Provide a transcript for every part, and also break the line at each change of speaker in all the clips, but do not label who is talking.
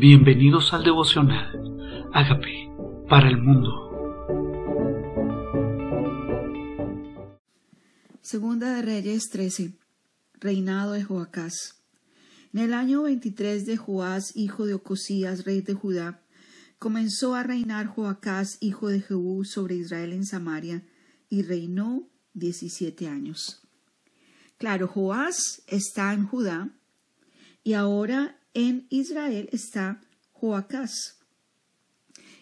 Bienvenidos al devocional. Hágame para el mundo.
Segunda de Reyes 13. Reinado de Joacás. En el año 23 de Joás, hijo de Ocosías, rey de Judá, comenzó a reinar Joacás, hijo de Jehú, sobre Israel en Samaria, y reinó diecisiete años. Claro, Joás está en Judá, y ahora en Israel está Joacás.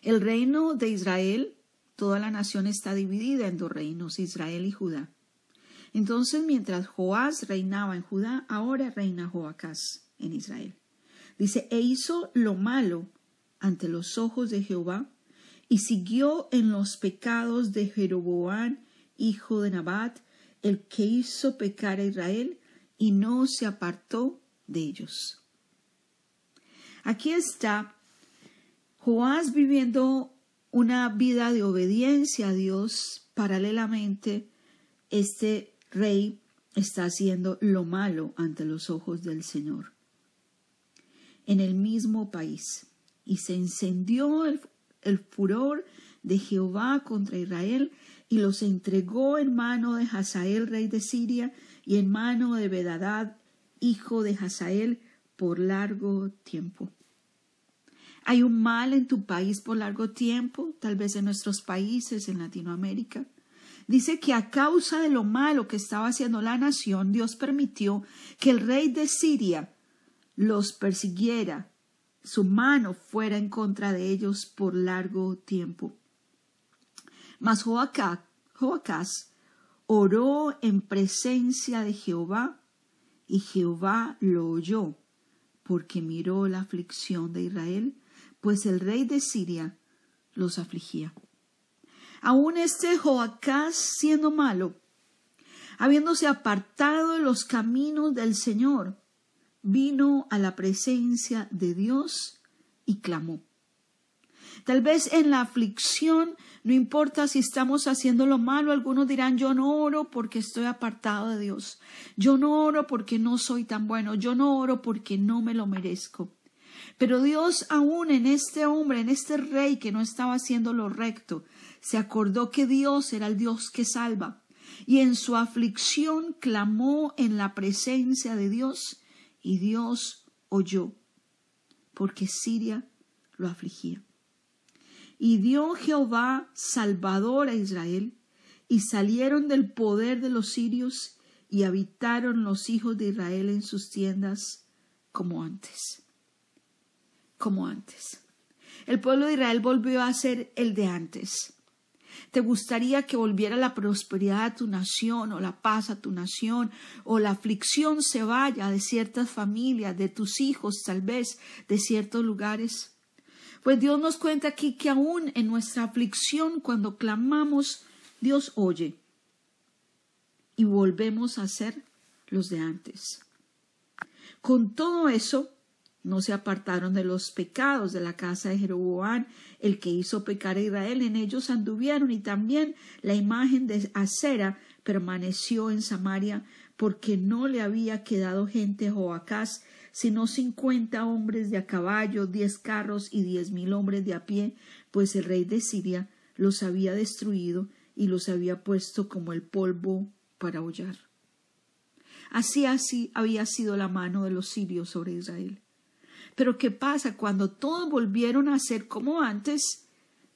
El reino de Israel, toda la nación está dividida en dos reinos, Israel y Judá. Entonces, mientras Joás reinaba en Judá, ahora reina Joacás en Israel. Dice, e hizo lo malo ante los ojos de Jehová, y siguió en los pecados de Jeroboam, hijo de Nabat, el que hizo pecar a Israel, y no se apartó de ellos. Aquí está Joás viviendo una vida de obediencia a Dios. Paralelamente, este rey está haciendo lo malo ante los ojos del Señor. En el mismo país. Y se encendió el, el furor de Jehová contra Israel y los entregó en mano de Hazael, rey de Siria, y en mano de Bedadad, hijo de Hazael, por largo tiempo. Hay un mal en tu país por largo tiempo, tal vez en nuestros países, en Latinoamérica. Dice que a causa de lo malo que estaba haciendo la nación, Dios permitió que el rey de Siria los persiguiera, su mano fuera en contra de ellos por largo tiempo. Mas Joacás oró en presencia de Jehová, y Jehová lo oyó, porque miró la aflicción de Israel pues el rey de Siria los afligía. Aún este Joacás siendo malo, habiéndose apartado de los caminos del Señor, vino a la presencia de Dios y clamó. Tal vez en la aflicción, no importa si estamos haciendo lo malo, algunos dirán, yo no oro porque estoy apartado de Dios, yo no oro porque no soy tan bueno, yo no oro porque no me lo merezco. Pero Dios aún en este hombre, en este rey que no estaba haciendo lo recto, se acordó que Dios era el Dios que salva, y en su aflicción clamó en la presencia de Dios, y Dios oyó, porque Siria lo afligía. Y dio Jehová Salvador a Israel, y salieron del poder de los sirios, y habitaron los hijos de Israel en sus tiendas como antes como antes. El pueblo de Israel volvió a ser el de antes. ¿Te gustaría que volviera la prosperidad a tu nación o la paz a tu nación o la aflicción se vaya de ciertas familias, de tus hijos tal vez, de ciertos lugares? Pues Dios nos cuenta aquí que aún en nuestra aflicción, cuando clamamos, Dios oye y volvemos a ser los de antes. Con todo eso, no se apartaron de los pecados de la casa de Jeroboam, el que hizo pecar a Israel, en ellos anduvieron, y también la imagen de Acera permaneció en Samaria, porque no le había quedado gente Joacás, sino cincuenta hombres de a caballo, diez carros y diez mil hombres de a pie, pues el rey de Siria los había destruido y los había puesto como el polvo para hollar. Así así había sido la mano de los sirios sobre Israel. Pero ¿qué pasa? Cuando todos volvieron a ser como antes,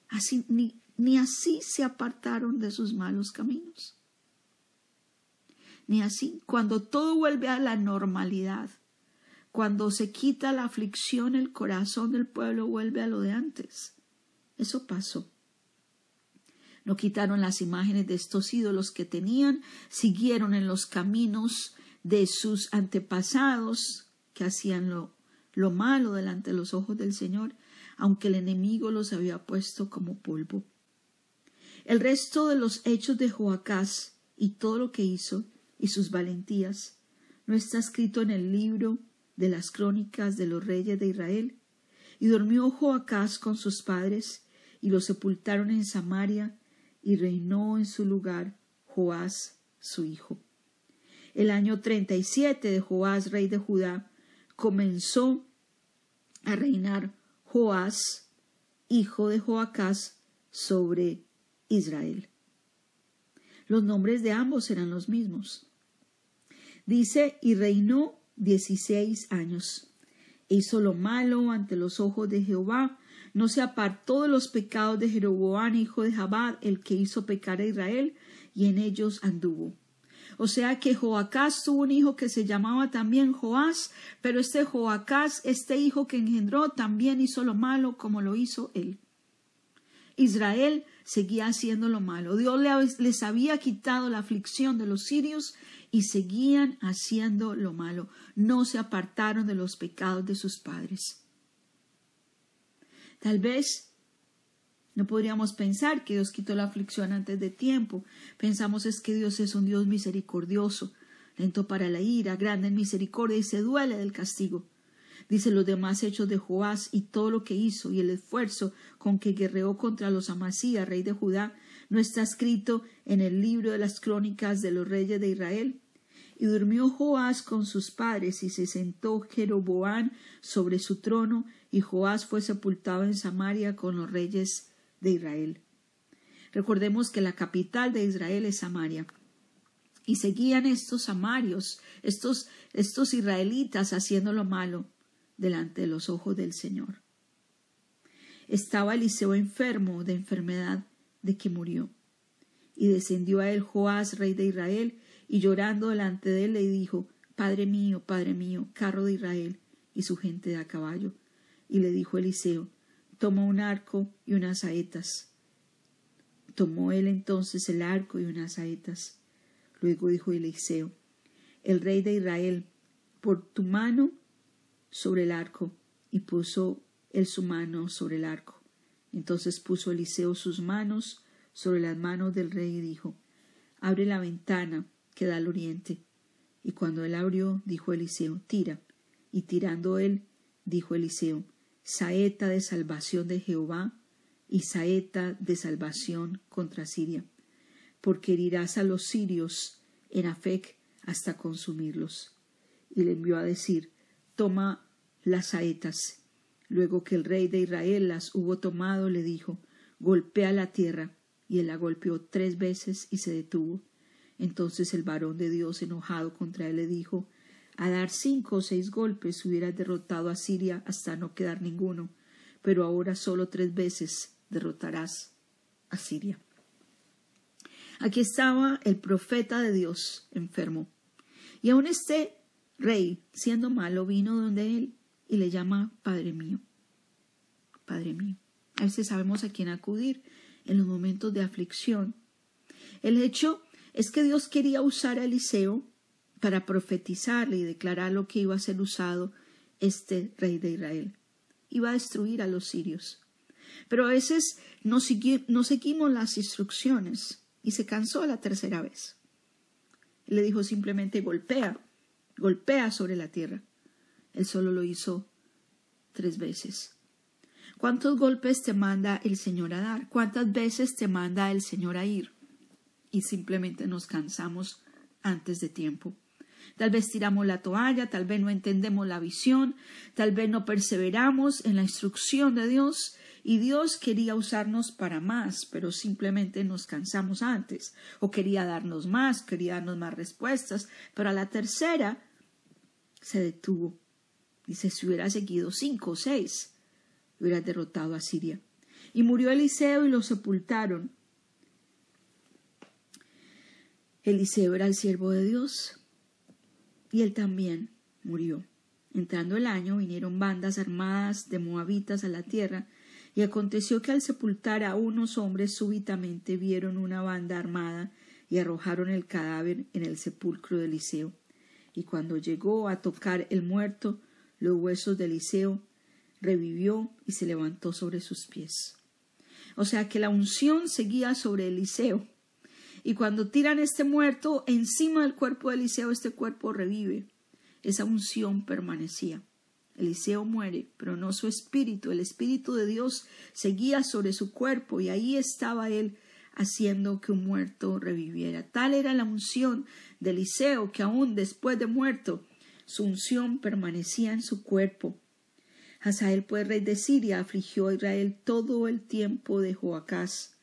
así, ni, ni así se apartaron de sus malos caminos. Ni así, cuando todo vuelve a la normalidad, cuando se quita la aflicción, el corazón del pueblo vuelve a lo de antes. Eso pasó. No quitaron las imágenes de estos ídolos que tenían, siguieron en los caminos de sus antepasados que hacían lo lo malo delante de los ojos del Señor, aunque el enemigo los había puesto como polvo. El resto de los hechos de Joacás y todo lo que hizo y sus valentías no está escrito en el libro de las crónicas de los reyes de Israel. Y durmió Joacás con sus padres y lo sepultaron en Samaria y reinó en su lugar Joás su hijo. El año treinta y siete de Joás rey de Judá comenzó a reinar Joás, hijo de Joacás, sobre Israel. Los nombres de ambos eran los mismos. Dice, y reinó dieciséis años. E hizo lo malo ante los ojos de Jehová, no se apartó de los pecados de Jeroboam, hijo de Jabad, el que hizo pecar a Israel, y en ellos anduvo. O sea que Joacás tuvo un hijo que se llamaba también Joás, pero este Joacás, este hijo que engendró, también hizo lo malo como lo hizo él. Israel seguía haciendo lo malo. Dios les había quitado la aflicción de los sirios y seguían haciendo lo malo. No se apartaron de los pecados de sus padres. Tal vez no podríamos pensar que Dios quitó la aflicción antes de tiempo. Pensamos es que Dios es un Dios misericordioso, lento para la ira, grande en misericordia y se duele del castigo. Dice los demás hechos de Joás y todo lo que hizo y el esfuerzo con que guerreó contra los Amasías, rey de Judá, no está escrito en el libro de las crónicas de los reyes de Israel. Y durmió Joás con sus padres y se sentó Jeroboam sobre su trono y Joás fue sepultado en Samaria con los reyes de Israel. Recordemos que la capital de Israel es Samaria. Y seguían estos samarios, estos, estos israelitas haciendo lo malo delante de los ojos del Señor. Estaba Eliseo enfermo de enfermedad de que murió. Y descendió a él Joás, rey de Israel, y llorando delante de él le dijo, Padre mío, Padre mío, carro de Israel y su gente de a caballo. Y le dijo Eliseo, tomó un arco y unas saetas. Tomó él entonces el arco y unas saetas. Luego dijo Eliseo, el rey de Israel, por tu mano sobre el arco, y puso él su mano sobre el arco. Entonces puso Eliseo sus manos sobre las manos del rey y dijo, abre la ventana que da al oriente. Y cuando él abrió, dijo Eliseo, tira. Y tirando él, dijo Eliseo, saeta de salvación de Jehová y saeta de salvación contra Siria, porque herirás a los sirios en Afec hasta consumirlos. Y le envió a decir, toma las saetas. Luego que el rey de Israel las hubo tomado, le dijo, golpea la tierra. Y él la golpeó tres veces y se detuvo. Entonces el varón de Dios, enojado contra él, le dijo, a dar cinco o seis golpes hubieras derrotado a Siria hasta no quedar ninguno, pero ahora solo tres veces derrotarás a Siria. Aquí estaba el profeta de Dios enfermo, y aun este rey, siendo malo, vino donde él y le llama Padre mío. Padre mío. A veces sabemos a quién acudir en los momentos de aflicción. El hecho es que Dios quería usar a Eliseo para profetizarle y declarar lo que iba a ser usado este rey de Israel. Iba a destruir a los sirios. Pero a veces no, seguimos las instrucciones y se cansó la tercera vez. Le dijo simplemente golpea, golpea sobre la tierra. Él solo lo hizo tres veces. ¿Cuántos golpes te manda el Señor a dar? ¿Cuántas veces te manda el Señor a ir? Y simplemente nos cansamos antes de tiempo. Tal vez tiramos la toalla, tal vez no entendemos la visión, tal vez no perseveramos en la instrucción de Dios y Dios quería usarnos para más, pero simplemente nos cansamos antes, o quería darnos más, quería darnos más respuestas, pero a la tercera se detuvo. Dice, si hubiera seguido cinco o seis, hubiera derrotado a Siria. Y murió Eliseo y lo sepultaron. Eliseo era el siervo de Dios, y él también murió. Entrando el año vinieron bandas armadas de moabitas a la tierra, y aconteció que al sepultar a unos hombres súbitamente vieron una banda armada y arrojaron el cadáver en el sepulcro de Eliseo. Y cuando llegó a tocar el muerto, los huesos de Eliseo, revivió y se levantó sobre sus pies. O sea que la unción seguía sobre Eliseo. Y cuando tiran este muerto encima del cuerpo de Eliseo, este cuerpo revive. Esa unción permanecía. Eliseo muere, pero no su espíritu. El espíritu de Dios seguía sobre su cuerpo y ahí estaba él haciendo que un muerto reviviera. Tal era la unción de Eliseo que aún después de muerto, su unción permanecía en su cuerpo. Hazael, pues rey de Siria, afligió a Israel todo el tiempo de Joacás.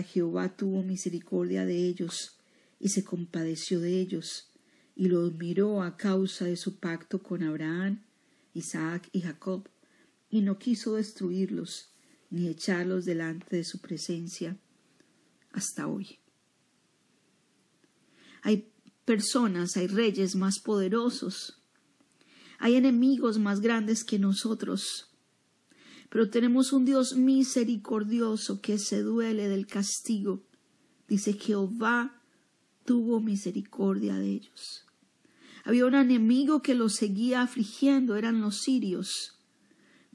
Jehová tuvo misericordia de ellos y se compadeció de ellos y los miró a causa de su pacto con Abraham, Isaac y Jacob, y no quiso destruirlos ni echarlos delante de su presencia hasta hoy. Hay personas, hay reyes más poderosos, hay enemigos más grandes que nosotros, pero tenemos un Dios misericordioso que se duele del castigo. Dice Jehová tuvo misericordia de ellos. Había un enemigo que los seguía afligiendo, eran los sirios,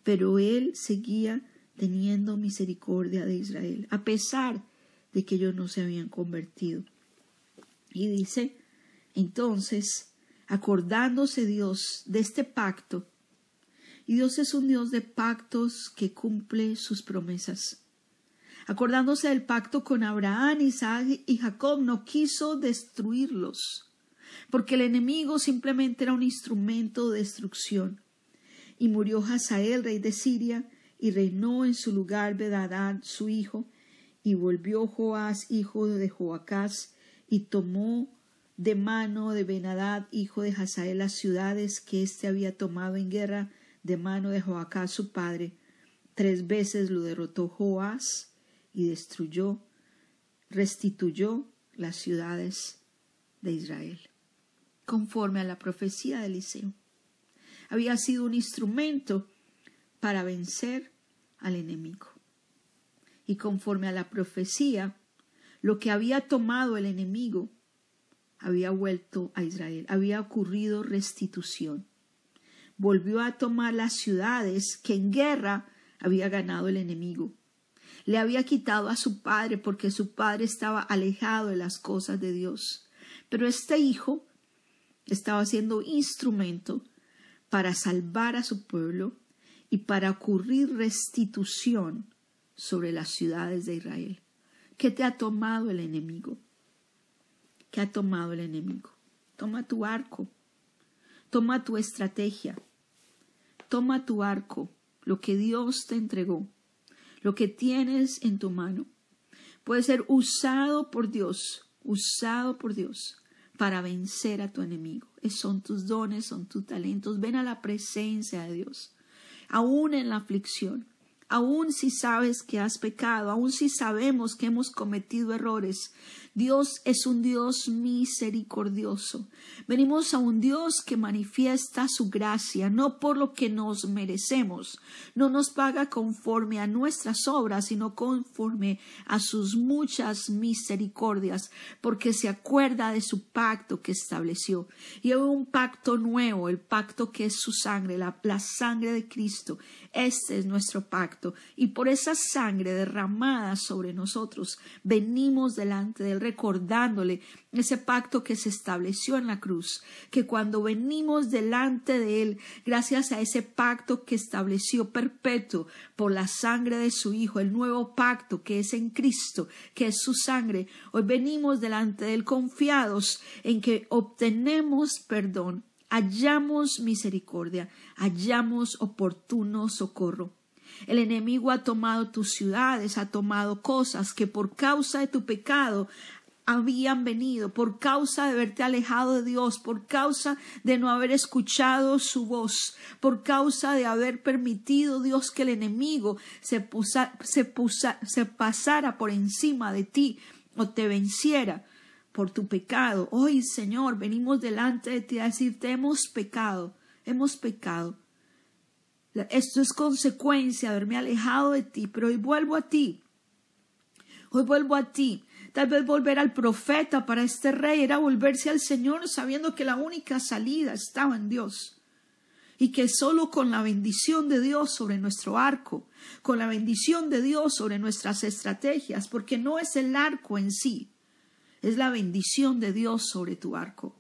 pero él seguía teniendo misericordia de Israel, a pesar de que ellos no se habían convertido. Y dice, entonces, acordándose Dios de este pacto, y Dios es un Dios de pactos que cumple sus promesas. Acordándose del pacto con Abraham, Isaac y Jacob, no quiso destruirlos, porque el enemigo simplemente era un instrumento de destrucción. Y murió Hazael, rey de Siria, y reinó en su lugar Bedadad, su hijo, y volvió Joás, hijo de Joacás, y tomó de mano de Benadad, hijo de Hazael, las ciudades que éste había tomado en guerra de mano de Joacás su padre. Tres veces lo derrotó Joás y destruyó, restituyó las ciudades de Israel, conforme a la profecía de Eliseo. Había sido un instrumento para vencer al enemigo. Y conforme a la profecía, lo que había tomado el enemigo había vuelto a Israel, había ocurrido restitución. Volvió a tomar las ciudades que en guerra había ganado el enemigo. Le había quitado a su padre porque su padre estaba alejado de las cosas de Dios. Pero este hijo estaba siendo instrumento para salvar a su pueblo y para ocurrir restitución sobre las ciudades de Israel. ¿Qué te ha tomado el enemigo? ¿Qué ha tomado el enemigo? Toma tu arco, toma tu estrategia, toma tu arco, lo que Dios te entregó, lo que tienes en tu mano. Puede ser usado por Dios, usado por Dios para vencer a tu enemigo. Son tus dones, son tus talentos. Ven a la presencia de Dios, aún en la aflicción aun si sabes que has pecado, aun si sabemos que hemos cometido errores, Dios es un Dios misericordioso. Venimos a un Dios que manifiesta su gracia, no por lo que nos merecemos, no nos paga conforme a nuestras obras, sino conforme a sus muchas misericordias, porque se acuerda de su pacto que estableció. Y hay un pacto nuevo, el pacto que es su sangre, la, la sangre de Cristo. Este es nuestro pacto. Y por esa sangre derramada sobre nosotros, venimos delante del recordándole ese pacto que se estableció en la cruz, que cuando venimos delante de Él, gracias a ese pacto que estableció perpetuo por la sangre de su Hijo, el nuevo pacto que es en Cristo, que es su sangre, hoy venimos delante de Él confiados en que obtenemos perdón, hallamos misericordia, hallamos oportuno socorro. El enemigo ha tomado tus ciudades, ha tomado cosas que por causa de tu pecado habían venido por causa de haberte alejado de Dios, por causa de no haber escuchado su voz, por causa de haber permitido Dios que el enemigo se, se, se pasara por encima de ti o te venciera por tu pecado. Hoy, Señor, venimos delante de ti a decirte hemos pecado, hemos pecado. Esto es consecuencia de haberme alejado de ti, pero hoy vuelvo a ti. Hoy vuelvo a ti Tal vez volver al profeta para este rey era volverse al Señor sabiendo que la única salida estaba en Dios y que solo con la bendición de Dios sobre nuestro arco, con la bendición de Dios sobre nuestras estrategias, porque no es el arco en sí, es la bendición de Dios sobre tu arco.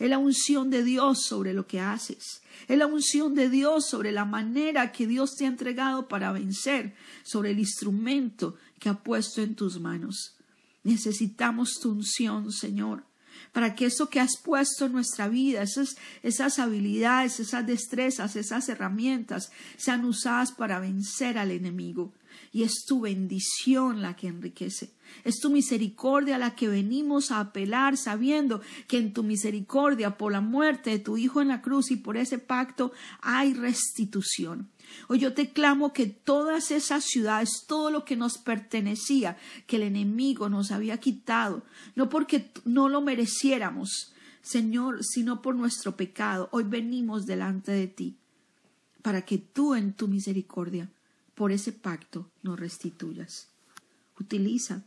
Es la unción de Dios sobre lo que haces. Es la unción de Dios sobre la manera que Dios te ha entregado para vencer, sobre el instrumento que ha puesto en tus manos. Necesitamos tu unción, Señor. Para que eso que has puesto en nuestra vida, esas, esas habilidades, esas destrezas, esas herramientas, sean usadas para vencer al enemigo. Y es tu bendición la que enriquece. Es tu misericordia la que venimos a apelar, sabiendo que en tu misericordia, por la muerte de tu Hijo en la cruz y por ese pacto, hay restitución. Hoy yo te clamo que todas esas ciudades, todo lo que nos pertenecía, que el enemigo nos había quitado, no porque no lo mereciéramos, Señor, sino por nuestro pecado, hoy venimos delante de ti, para que tú en tu misericordia, por ese pacto, nos restituyas. Utiliza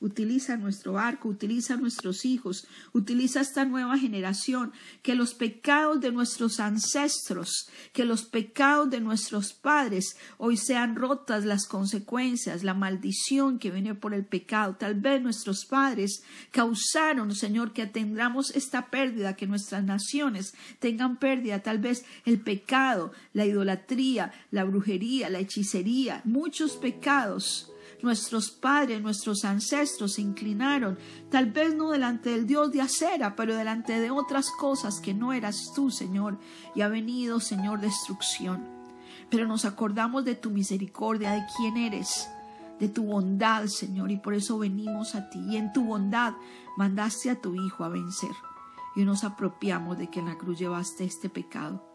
Utiliza nuestro barco, utiliza nuestros hijos, utiliza esta nueva generación, que los pecados de nuestros ancestros, que los pecados de nuestros padres hoy sean rotas las consecuencias, la maldición que viene por el pecado. Tal vez nuestros padres causaron, Señor, que tengamos esta pérdida, que nuestras naciones tengan pérdida, tal vez el pecado, la idolatría, la brujería, la hechicería, muchos pecados Nuestros padres, nuestros ancestros se inclinaron, tal vez no delante del Dios de acera, pero delante de otras cosas que no eras tú, Señor, y ha venido, Señor, destrucción. Pero nos acordamos de tu misericordia, de quién eres, de tu bondad, Señor, y por eso venimos a ti. Y en tu bondad mandaste a tu Hijo a vencer. Y nos apropiamos de que en la cruz llevaste este pecado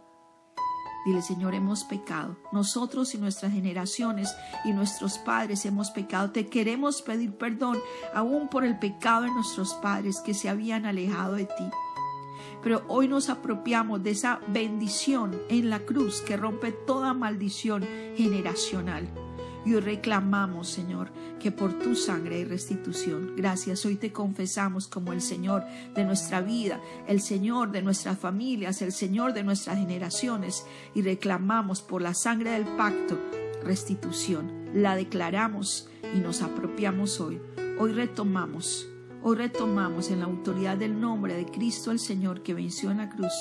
Dile, Señor, hemos pecado. Nosotros y nuestras generaciones y nuestros padres hemos pecado. Te queremos pedir perdón aún por el pecado de nuestros padres que se habían alejado de ti. Pero hoy nos apropiamos de esa bendición en la cruz que rompe toda maldición generacional. Y hoy reclamamos, Señor, que por tu sangre hay restitución. Gracias. Hoy te confesamos como el Señor de nuestra vida, el Señor de nuestras familias, el Señor de nuestras generaciones. Y reclamamos por la sangre del pacto restitución. La declaramos y nos apropiamos hoy. Hoy retomamos, hoy retomamos en la autoridad del nombre de Cristo el Señor que venció en la cruz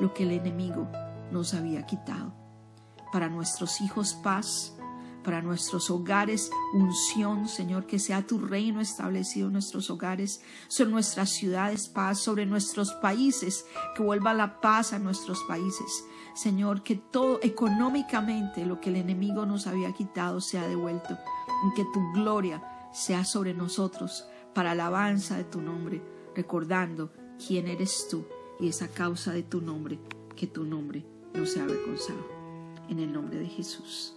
lo que el enemigo nos había quitado. Para nuestros hijos paz, para nuestros hogares, unción, Señor, que sea tu reino establecido en nuestros hogares, sobre nuestras ciudades, paz, sobre nuestros países, que vuelva la paz a nuestros países. Señor, que todo económicamente lo que el enemigo nos había quitado sea devuelto, y que tu gloria sea sobre nosotros para alabanza de tu nombre, recordando quién eres tú y esa causa de tu nombre, que tu nombre no sea avergonzado. En el nombre de Jesús.